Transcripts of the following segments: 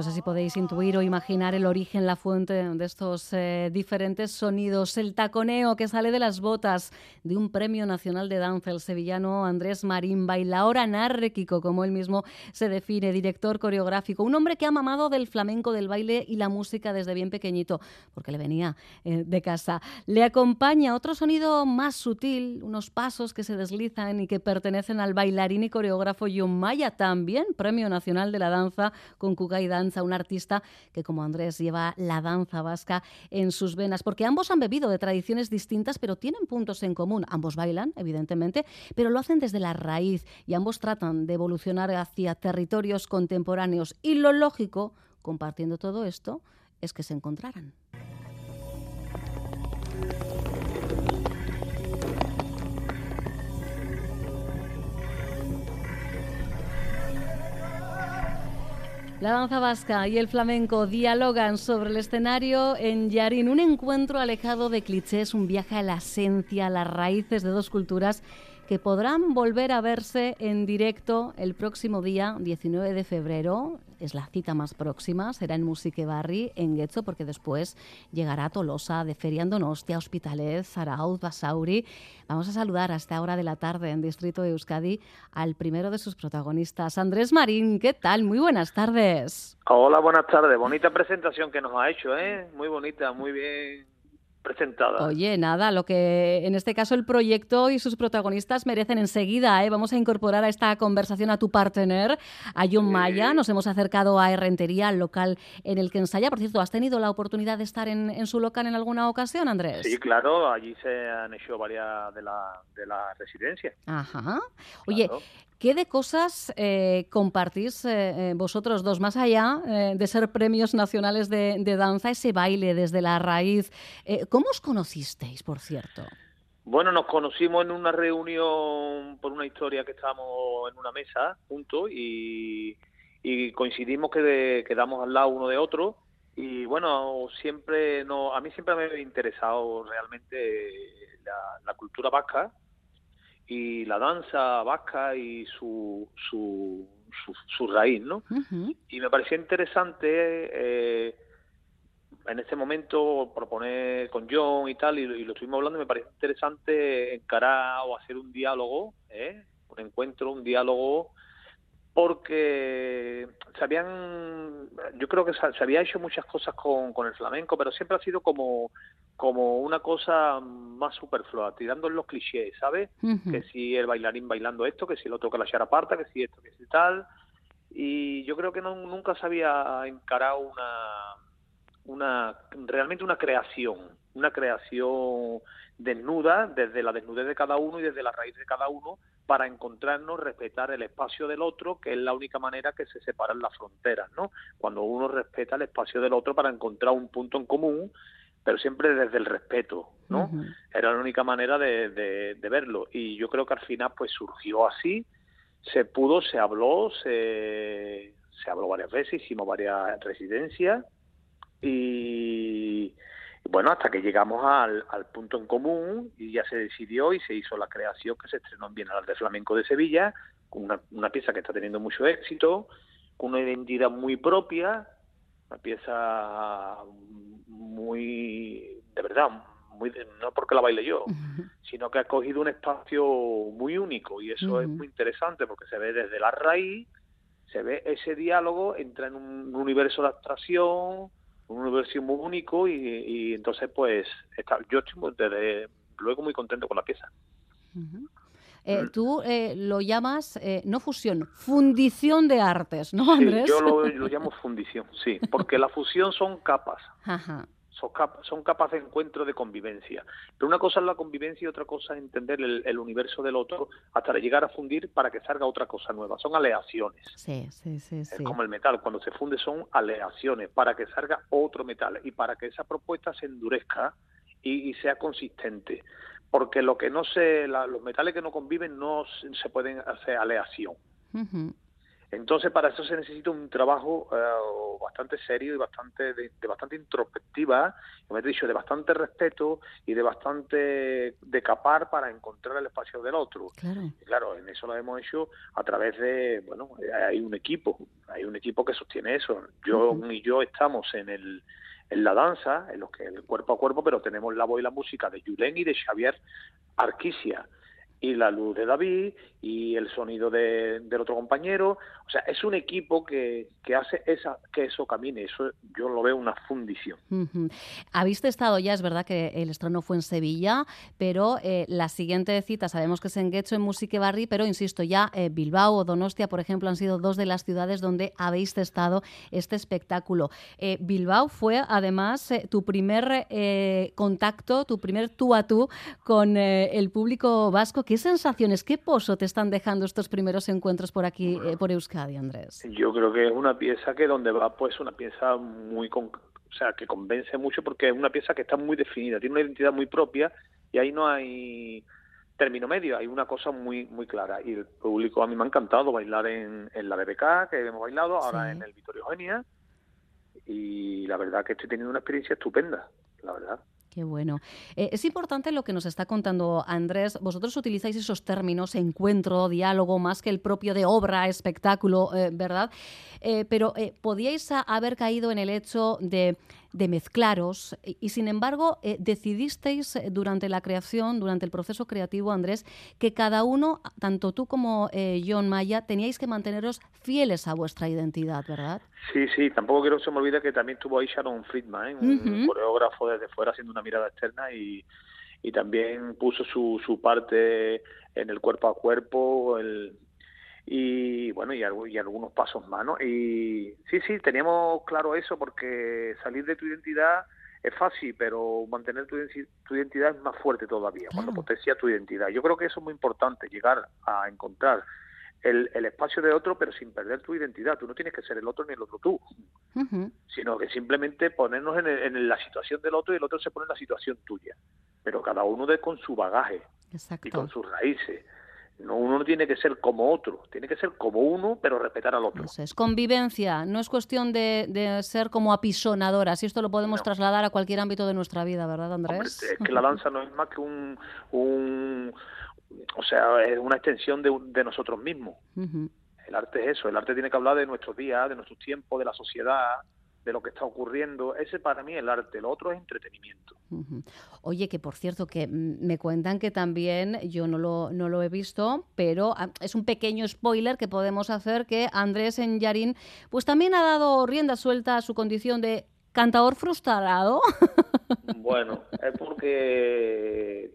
No sé si podéis intuir o imaginar el origen, la fuente de estos eh, diferentes sonidos. El taconeo que sale de las botas de un premio nacional de danza, el sevillano Andrés Marín, bailaor anárquico, como él mismo se define, director coreográfico, un hombre que ha mamado del flamenco, del baile y la música desde bien pequeñito, porque le venía eh, de casa. Le acompaña otro sonido más sutil, unos pasos que se deslizan y que pertenecen al bailarín y coreógrafo John Maya, también premio nacional de la danza con Cuca y danza, un artista que como Andrés lleva la danza vasca en sus venas, porque ambos han bebido de tradiciones distintas, pero tienen puntos en común. Ambos bailan, evidentemente, pero lo hacen desde la raíz y ambos tratan de evolucionar hacia territorios contemporáneos. Y lo lógico, compartiendo todo esto, es que se encontraran. La danza vasca y el flamenco dialogan sobre el escenario en Yarín, un encuentro alejado de clichés, un viaje a la esencia, a las raíces de dos culturas que podrán volver a verse en directo el próximo día 19 de febrero. Es la cita más próxima, será en Musique Barri, en Getxo, porque después llegará a Tolosa, de Feria Donostia, Hospitalet, Basauri. Vamos a saludar a esta hora de la tarde en Distrito de Euskadi al primero de sus protagonistas, Andrés Marín. ¿Qué tal? Muy buenas tardes. Hola, buenas tardes. Bonita presentación que nos ha hecho, ¿eh? Muy bonita, muy bien presentada. Oye, nada, lo que en este caso el proyecto y sus protagonistas merecen enseguida. ¿eh? Vamos a incorporar a esta conversación a tu partner, a John Maya. Nos hemos acercado a Herrentería, al local en el que ensaya. Por cierto, ¿has tenido la oportunidad de estar en, su local en alguna ocasión, Andrés? Sí, claro, allí se han hecho varias de la, de la residencia. Ajá. Oye, ¿Qué de cosas eh, compartís eh, eh, vosotros dos, más allá de ser premios nacionales de, danza, ese baile desde la raíz? ¿Cómo os conocisteis, por cierto? Bueno, nos conocimos en una reunión por una historia que estábamos en una mesa juntos y, coincidimos que quedamos al lado uno de otro y bueno, siempre no, a mí siempre me ha interesado realmente la cultura vasca y la danza vasca y su, su, su, raíz, ¿no? Y me parecía interesante eh, en este momento proponer con John y tal, y, lo estuvimos hablando, y me parecía interesante encarar o hacer un diálogo, ¿eh? un encuentro, un diálogo, porque se habían, yo creo que se, había hecho muchas cosas con, con el flamenco, pero siempre ha sido como como una cosa más superflua, tirando en los clichés, ¿sabes? Que si el bailarín bailando esto, que si el otro que la charaparta, que si esto, que si tal. Y yo creo que no, nunca se había encarado una, una, realmente una creación, una creación desnuda, desde la desnudez de cada uno y desde la raíz de cada uno, para encontrarnos, respetar el espacio del otro, que es la única manera que se separan las fronteras, ¿no? Cuando uno respeta el espacio del otro para encontrar un punto en común pero siempre desde el respeto, ¿no? Era la única manera de, de, verlo. Y yo creo que al final pues surgió así, se pudo, se habló, se, se habló varias veces, hicimos varias residencias y, bueno, hasta que llegamos al, al, punto en común y ya se decidió y se hizo la creación que se estrenó en Bienal de Flamenco de Sevilla, con una, una pieza que está teniendo mucho éxito, con una identidad muy propia, una pieza muy, de verdad, muy no porque la baile yo, sino que ha cogido un espacio muy único y eso es muy interesante porque se ve desde la raíz, se ve ese diálogo, entra en un universo de abstracción, un universo muy único y, entonces pues está, yo estoy desde luego muy contento con la pieza. Eh, mm. tú eh, lo llamas, eh, no fusión, fundición de artes, ¿no, Andrés? Sí, yo lo, llamo fundición, sí, porque la fusión son capas. Son, capas, de encuentro de convivencia. Pero una cosa es la convivencia y otra cosa es entender el, universo del otro hasta llegar a fundir para que salga otra cosa nueva. Son aleaciones. Sí, sí, sí. Es como el metal. Cuando se funde son aleaciones para que salga otro metal y para que esa propuesta se endurezca y sea consistente porque lo que no se, los metales que no conviven no se pueden hacer aleación. Entonces, para eso se necesita un trabajo eh, bastante serio y bastante de, bastante introspectiva, como he dicho, de bastante respeto y de bastante de capar para encontrar el espacio del otro. Claro. Y claro, en eso lo hemos hecho a través de, bueno, hay un equipo, hay un equipo que sostiene eso. Yo y yo estamos en el en la danza, en lo que el cuerpo a cuerpo, pero tenemos la voz y la música de Julen y de Xavier Arquisia y la luz de David y el sonido de, del otro compañero. O sea, es un equipo que, que hace esa, que eso camine. Eso yo lo veo una fundición. Habéis estado ya, es verdad que el estreno fue en Sevilla, pero eh, la siguiente cita sabemos que es en Guecho, en Musique Barri, pero insisto, ya eh, Bilbao o Donostia, por ejemplo, han sido dos de las ciudades donde habéis testado este espectáculo. Eh, Bilbao fue además tu primer contacto, tu primer tú a tú con el público vasco ¿Qué sensaciones, qué pozo te están dejando estos primeros encuentros por aquí, eh, por Euskadi, Andrés? Yo creo que es una pieza que donde va, pues una pieza muy, o sea, que convence mucho porque es una pieza que está muy definida, tiene una identidad muy propia y ahí no hay término medio, hay una cosa muy muy clara y el público a mí me ha encantado bailar en, la BBK que hemos bailado, ahora en el Vittorio Eugenia y la verdad que estoy teniendo una experiencia estupenda, la verdad. Qué bueno. Eh, es importante lo que nos está contando Andrés. Vosotros utilizáis esos términos, encuentro, diálogo, más que el propio de obra, espectáculo, eh, ¿verdad? Eh, pero podíais haber caído en el hecho de de mezclaros y, sin embargo eh, decidisteis eh, durante la creación, durante el proceso creativo, Andrés, que cada uno, tanto tú como eh, John Maya, teníais que manteneros fieles a vuestra identidad, ¿verdad? Sí, sí, tampoco quiero que se me olvide que también tuvo ahí Sharon Friedman, un coreógrafo desde fuera haciendo una mirada externa y, y también puso su, su parte en el cuerpo a cuerpo, el, y bueno, y, y algunos pasos más, ¿no? Y sí, sí, teníamos claro eso porque salir de tu identidad es fácil, pero mantener tu, identidad es más fuerte todavía, cuando potencia tu identidad. Yo creo que eso es muy importante, llegar a encontrar el, el, espacio de otro, pero sin perder tu identidad. Tú no tienes que ser el otro ni el otro tú, sino que simplemente ponernos en, en, la situación del otro y el otro se pone en la situación tuya, pero cada uno de con su bagaje y con sus raíces. No, uno no tiene que ser como otro, tiene que ser como uno, pero respetar al otro. es convivencia, no es cuestión de, ser como apisonadoras, y esto lo podemos trasladar a cualquier ámbito de nuestra vida, ¿verdad, Andrés? es que la danza no es más que un, un o sea, es una extensión de, de nosotros mismos. El arte es eso, el arte tiene que hablar de nuestros días, de nuestros tiempos, de la sociedad, de lo que está ocurriendo. Ese para mí es el arte, lo otro es entretenimiento. Oye, que por cierto, que me cuentan que también, yo no lo, no lo he visto, pero ah, es un pequeño spoiler que podemos hacer que Andrés en Yarín, pues también ha dado rienda suelta a su condición de cantador frustrado. Bueno, es porque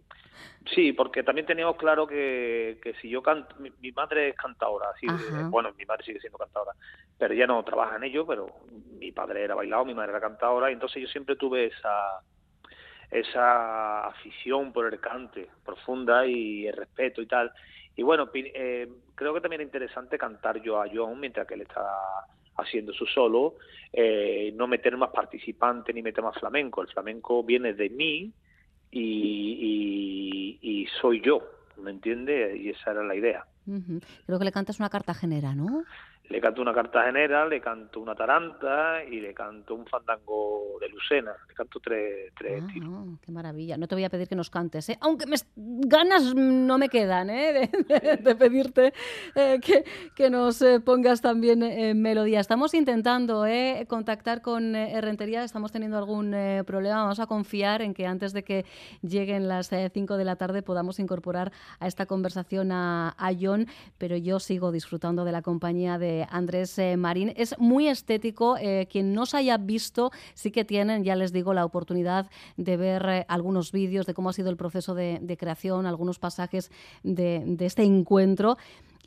Sí, porque también teníamos claro que, que si yo canto, mi, madre es cantadora, así, bueno, mi madre sigue siendo cantadora, pero ella no trabaja en ello, pero mi padre era bailado, mi madre era cantadora, y entonces yo siempre tuve esa esa afición por el cante profunda y el respeto y tal. Y bueno, eh, creo que también es interesante cantar yo a John mientras que él está haciendo su solo, eh, no meter más participantes ni meter más flamenco. El flamenco viene de mí y, y, soy yo, ¿me entiende? Y esa era la idea. Creo que le cantas una carta genera, ¿no? Le canto una cartagenera, le canto una taranta y le canto un fandango de Lucena. Le canto tres, tres ah, qué maravilla. No te voy a pedir que nos cantes, ¿eh? aunque me, ganas no me quedan ¿eh? de, pedirte eh, que, que, nos eh, pongas también en melodía. Estamos intentando ¿eh? contactar con Rentería, estamos teniendo algún problema. Vamos a confiar en que antes de que lleguen las 5 de la tarde podamos incorporar a esta conversación a, a John, pero yo sigo disfrutando de la compañía de Andrés eh, Marín. Es muy estético. Eh, quien no se haya visto, sí que tienen, ya les digo, la oportunidad de ver eh, algunos vídeos de cómo ha sido el proceso de, creación, algunos pasajes de, este encuentro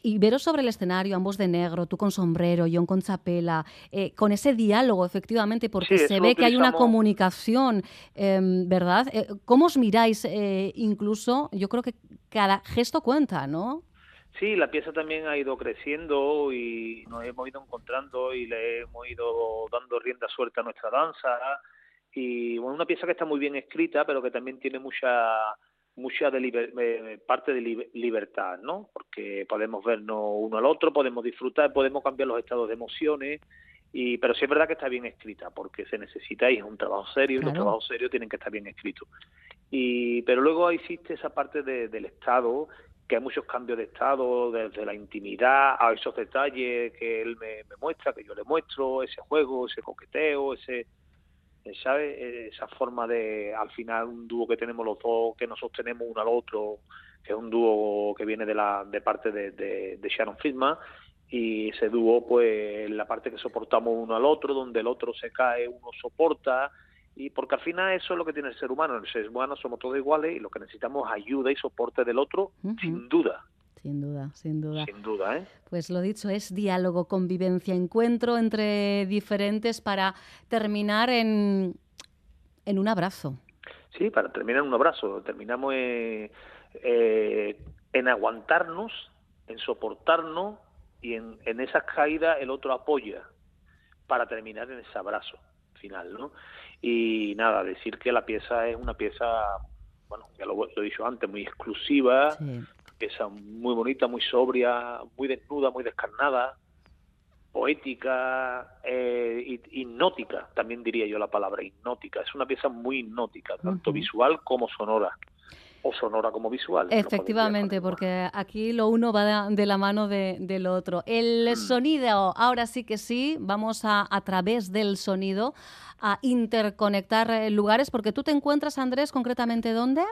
y veros sobre el escenario, ambos de negro, tú con sombrero, John con chapela, con ese diálogo, efectivamente, porque se ve que hay una comunicación, em, ¿verdad? ¿Cómo os miráis incluso? Yo creo que cada gesto cuenta, ¿no? Sí, la pieza también ha ido creciendo y nos hemos ido encontrando y le hemos ido dando rienda suelta a nuestra danza. Y bueno, una pieza que está muy bien escrita, pero que también tiene mucha mucha de eh, parte de libertad, ¿no? Porque podemos vernos uno al otro, podemos disfrutar, podemos cambiar los estados de emociones, y pero sí es verdad que está bien escrita, porque se necesita y es un trabajo serio, y los trabajos serios tienen que estar bien escritos. Y, pero luego existe esa parte del Estado, que hay muchos cambios de estado, desde la intimidad a esos detalles que él me, muestra, que yo le muestro, ese juego, ese coqueteo, ese ¿sabes? Esa forma de, al final, un dúo que tenemos los dos, que nos sostenemos uno al otro, que es un dúo que viene de, la, de parte de, de, Sharon Friedman, y ese dúo, pues, la parte que soportamos uno al otro, donde el otro se cae, uno soporta, y porque al final eso es lo que tiene el ser humano, el ser humano somos todos iguales y lo que necesitamos es ayuda y soporte del otro, sin duda. Sin duda, sin duda. Sin duda, ¿eh? Pues lo dicho, es diálogo, convivencia, encuentro entre diferentes para terminar en, en un abrazo. Sí, para terminar en un abrazo. Terminamos eh, en aguantarnos, en soportarnos y en, en esas caídas el otro apoya para terminar en ese abrazo final, ¿no? Y nada, decir que la pieza es una pieza, bueno, ya lo, he dicho antes, muy exclusiva, sí pieza muy bonita, muy sobria, muy desnuda, muy descarnada, poética, eh, hipnótica, también diría yo la palabra hipnótica. Es una pieza muy hipnótica, tanto visual como sonora. O sonora como visual. Efectivamente, porque aquí lo uno va de la mano de, del otro. El mm. sonido, ahora sí que sí, vamos a, a través del sonido, a interconectar eh, lugares, porque tú te encuentras, Andrés, concretamente dónde?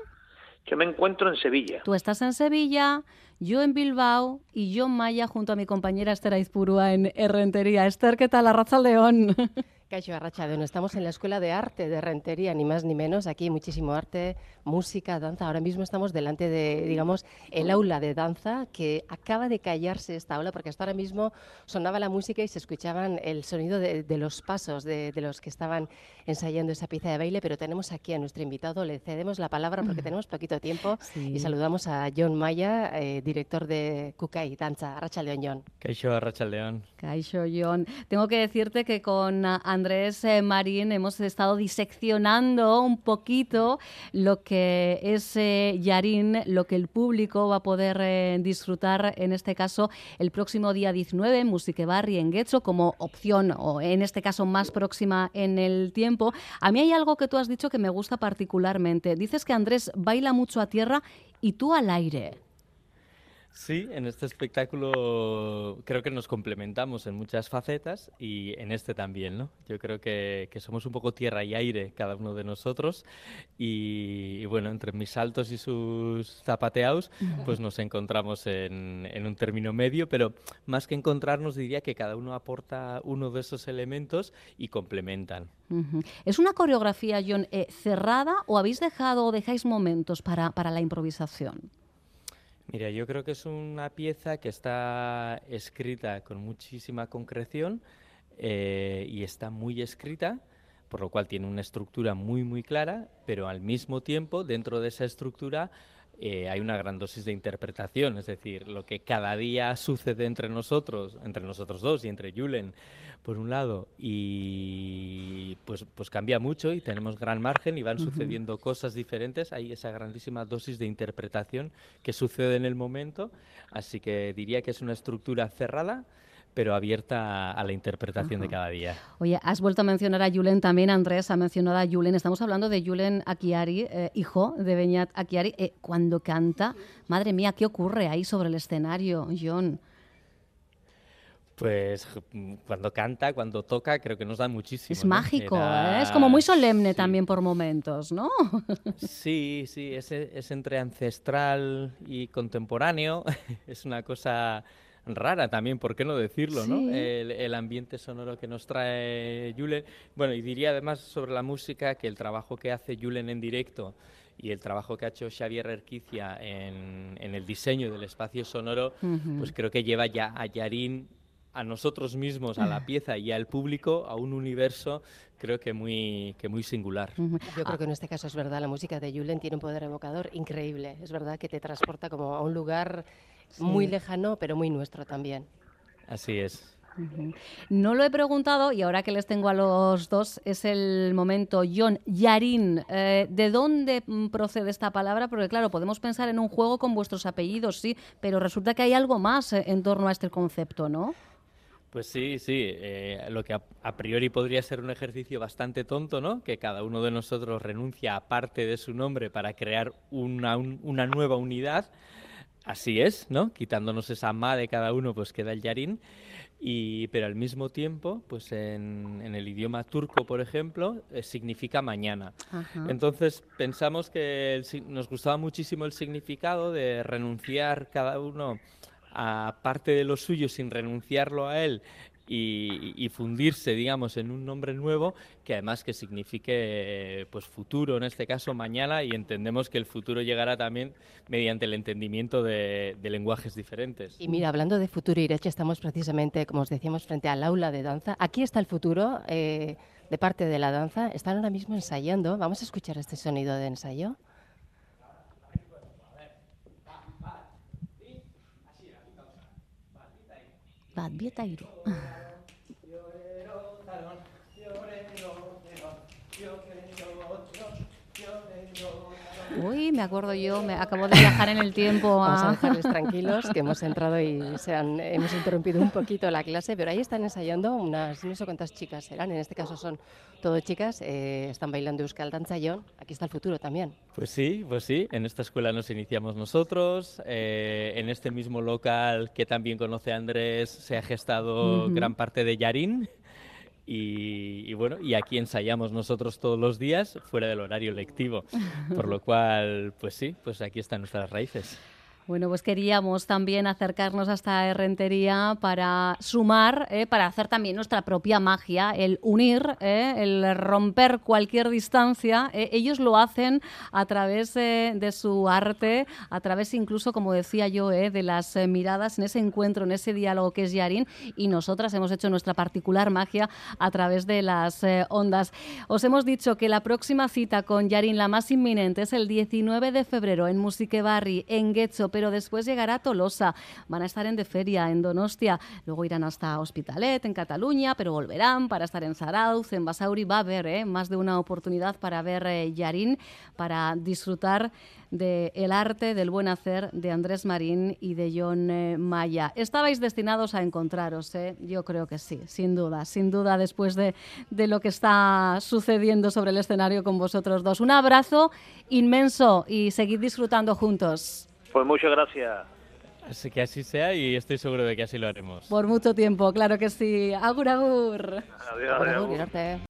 Yo me encuentro en Sevilla. Tú estás en Sevilla, yo en Bilbao y yo Maya junto a mi compañera Esther Aizpurúa en Herrentería. Esther, ¿qué tal? La raza león. Cacho Arrachadón, estamos en la Escuela de Arte de Rentería, ni más ni menos. Aquí muchísimo arte, música, danza. Ahora mismo estamos delante de, digamos, el aula de danza que acaba de callarse esta aula porque hasta ahora mismo sonaba la música y se escuchaban el sonido de, los pasos de, los que estaban ensayando esa pieza de baile. Pero tenemos aquí a nuestro invitado, le cedemos la palabra porque tenemos poquito tiempo y saludamos a John Maya, eh, director de Kukai Danza. Arrachaldeón, John. Caixo Arrachaldeón. Caixo, John. Tengo que decirte que con Andrés eh, Marín hemos estado diseccionando un poquito lo que es eh, Yarín, lo que el público va a poder eh, disfrutar, en este caso, el próximo día 19 en Musique Barri, en Getxo, como opción, o en este caso más próxima en el tiempo. A mí hay algo que tú has dicho que me gusta particularmente. Dices que Andrés baila mucho a tierra y tú al aire. Sí, en este espectáculo creo que nos complementamos en muchas facetas y en este también, ¿no? Yo creo que, somos un poco tierra y aire cada uno de nosotros y, bueno, entre mis saltos y sus zapateados, pues nos encontramos en, un término medio, pero más que encontrarnos diría que cada uno aporta uno de esos elementos y complementan. ¿Es una coreografía, John, eh, cerrada o habéis dejado o dejáis momentos para, para la improvisación? Mira, yo creo que es una pieza que está escrita con muchísima concreción eh, y está muy escrita, por lo cual tiene una estructura muy, muy clara, pero al mismo tiempo, dentro de esa estructura, eh, hay una gran dosis de interpretación, es decir, lo que cada día sucede entre nosotros, entre nosotros dos y entre Julen, por un lado, y pues, pues cambia mucho y tenemos gran margen y van sucediendo cosas diferentes, hay esa grandísima dosis de interpretación que sucede en el momento, así que diría que es una estructura cerrada, pero abierta a la interpretación de cada día. Oye, has vuelto a mencionar a Julen también, Andrés ha mencionado a Julen. Estamos hablando de Julen Akiari, eh, hijo de Beñat Akiari. Eh, cuando canta, madre mía, ¿qué ocurre ahí sobre el escenario, John? Pues cuando canta, cuando toca, creo que nos da muchísimo. Es mágico, ¿eh? es como muy solemne también por momentos, ¿no? sí, sí, es, es entre ancestral y contemporáneo. es una cosa rara también, ¿por qué no decirlo? ¿no? El, ambiente sonoro que nos trae Julen. Bueno, y diría además sobre la música que el trabajo que hace Julen en directo y el trabajo que ha hecho Xavier Erquicia en, el diseño del espacio sonoro, pues creo que lleva ya a Yarín a nosotros mismos, a la pieza y al público, a un universo creo que muy, que muy singular. Yo creo que en este caso es verdad, la música de Julen tiene un poder evocador increíble. Es verdad que te transporta como a un lugar muy lejano, pero muy nuestro también. Así es. No lo he preguntado y ahora que les tengo a los dos es el momento. John, Yarin, eh, ¿de dónde mm, procede esta palabra? Porque claro, podemos pensar en un juego con vuestros apellidos, sí, pero resulta que hay algo más eh, en torno a este concepto, ¿no? Pues sí, sí, eh, lo que a, priori podría ser un ejercicio bastante tonto, ¿no? Que cada uno de nosotros renuncia a parte de su nombre para crear una, una nueva unidad. Así es, ¿no? Quitándonos esa ma de cada uno, pues queda el yarín. Y, pero al mismo tiempo, pues en, el idioma turco, por ejemplo, eh, significa mañana. Entonces pensamos que nos gustaba muchísimo el significado de renunciar cada uno a parte de lo suyo sin renunciarlo a él y, fundirse, digamos, en un nombre nuevo que además que signifique pues futuro, en este caso mañana, y entendemos que el futuro llegará también mediante el entendimiento de, lenguajes diferentes. Y mira, hablando de futuro, Ireche, estamos precisamente, como os decíamos, frente al aula de danza. Aquí está el futuro eh, de parte de la danza. Están ahora mismo ensayando. Vamos a escuchar este sonido de ensayo. Bat bi eta iru Uy, me acuerdo yo, me acabo de viajar en el tiempo. Vamos a dejarles tranquilos, que hemos entrado y se han, hemos interrumpido un poquito la clase, pero ahí están ensayando unas, no sé cuántas chicas serán, en este caso son todo chicas, eh, están bailando Euskal Danzayón, aquí está el futuro también. Pues sí, pues sí, en esta escuela nos iniciamos nosotros, eh, en este mismo local que también conoce Andrés se ha gestado gran parte de Yarín. Y, bueno, y aquí ensayamos nosotros todos los días fuera del horario lectivo, por lo cual, pues sí, pues aquí están nuestras raíces. Bueno, pues queríamos también acercarnos a esta herrentería para sumar, eh, para hacer también nuestra propia magia, el unir, eh, el romper cualquier distancia. Eh, ellos lo hacen a través de su arte, a través incluso, como decía yo, de las miradas en ese encuentro, en ese diálogo que es Yarin, y nosotras hemos hecho nuestra particular magia a través de las ondas. Os hemos dicho que la próxima cita con Yarin, la más inminente, es el 19 de febrero en Musique Barri, en Getxo, pero después llegará Tolosa. Van a estar en De Feria, en Donostia, luego irán hasta Hospitalet, en Cataluña, pero volverán para estar en Zarauz, en Basauri. Va a haber ¿eh? más de una oportunidad para ver eh, Yarín, para disfrutar del arte, del buen hacer de Andrés Marín y de John eh, Maya. Estabais destinados a encontraros, yo creo que sí, sin duda, sin duda después de, de lo que está sucediendo sobre el escenario con vosotros dos. Un abrazo inmenso y seguid disfrutando juntos. Pues muchas gracias. Así que así sea y estoy seguro de que así lo haremos. Por mucho tiempo, claro que sí. Agur, agur. Adiós, adiós.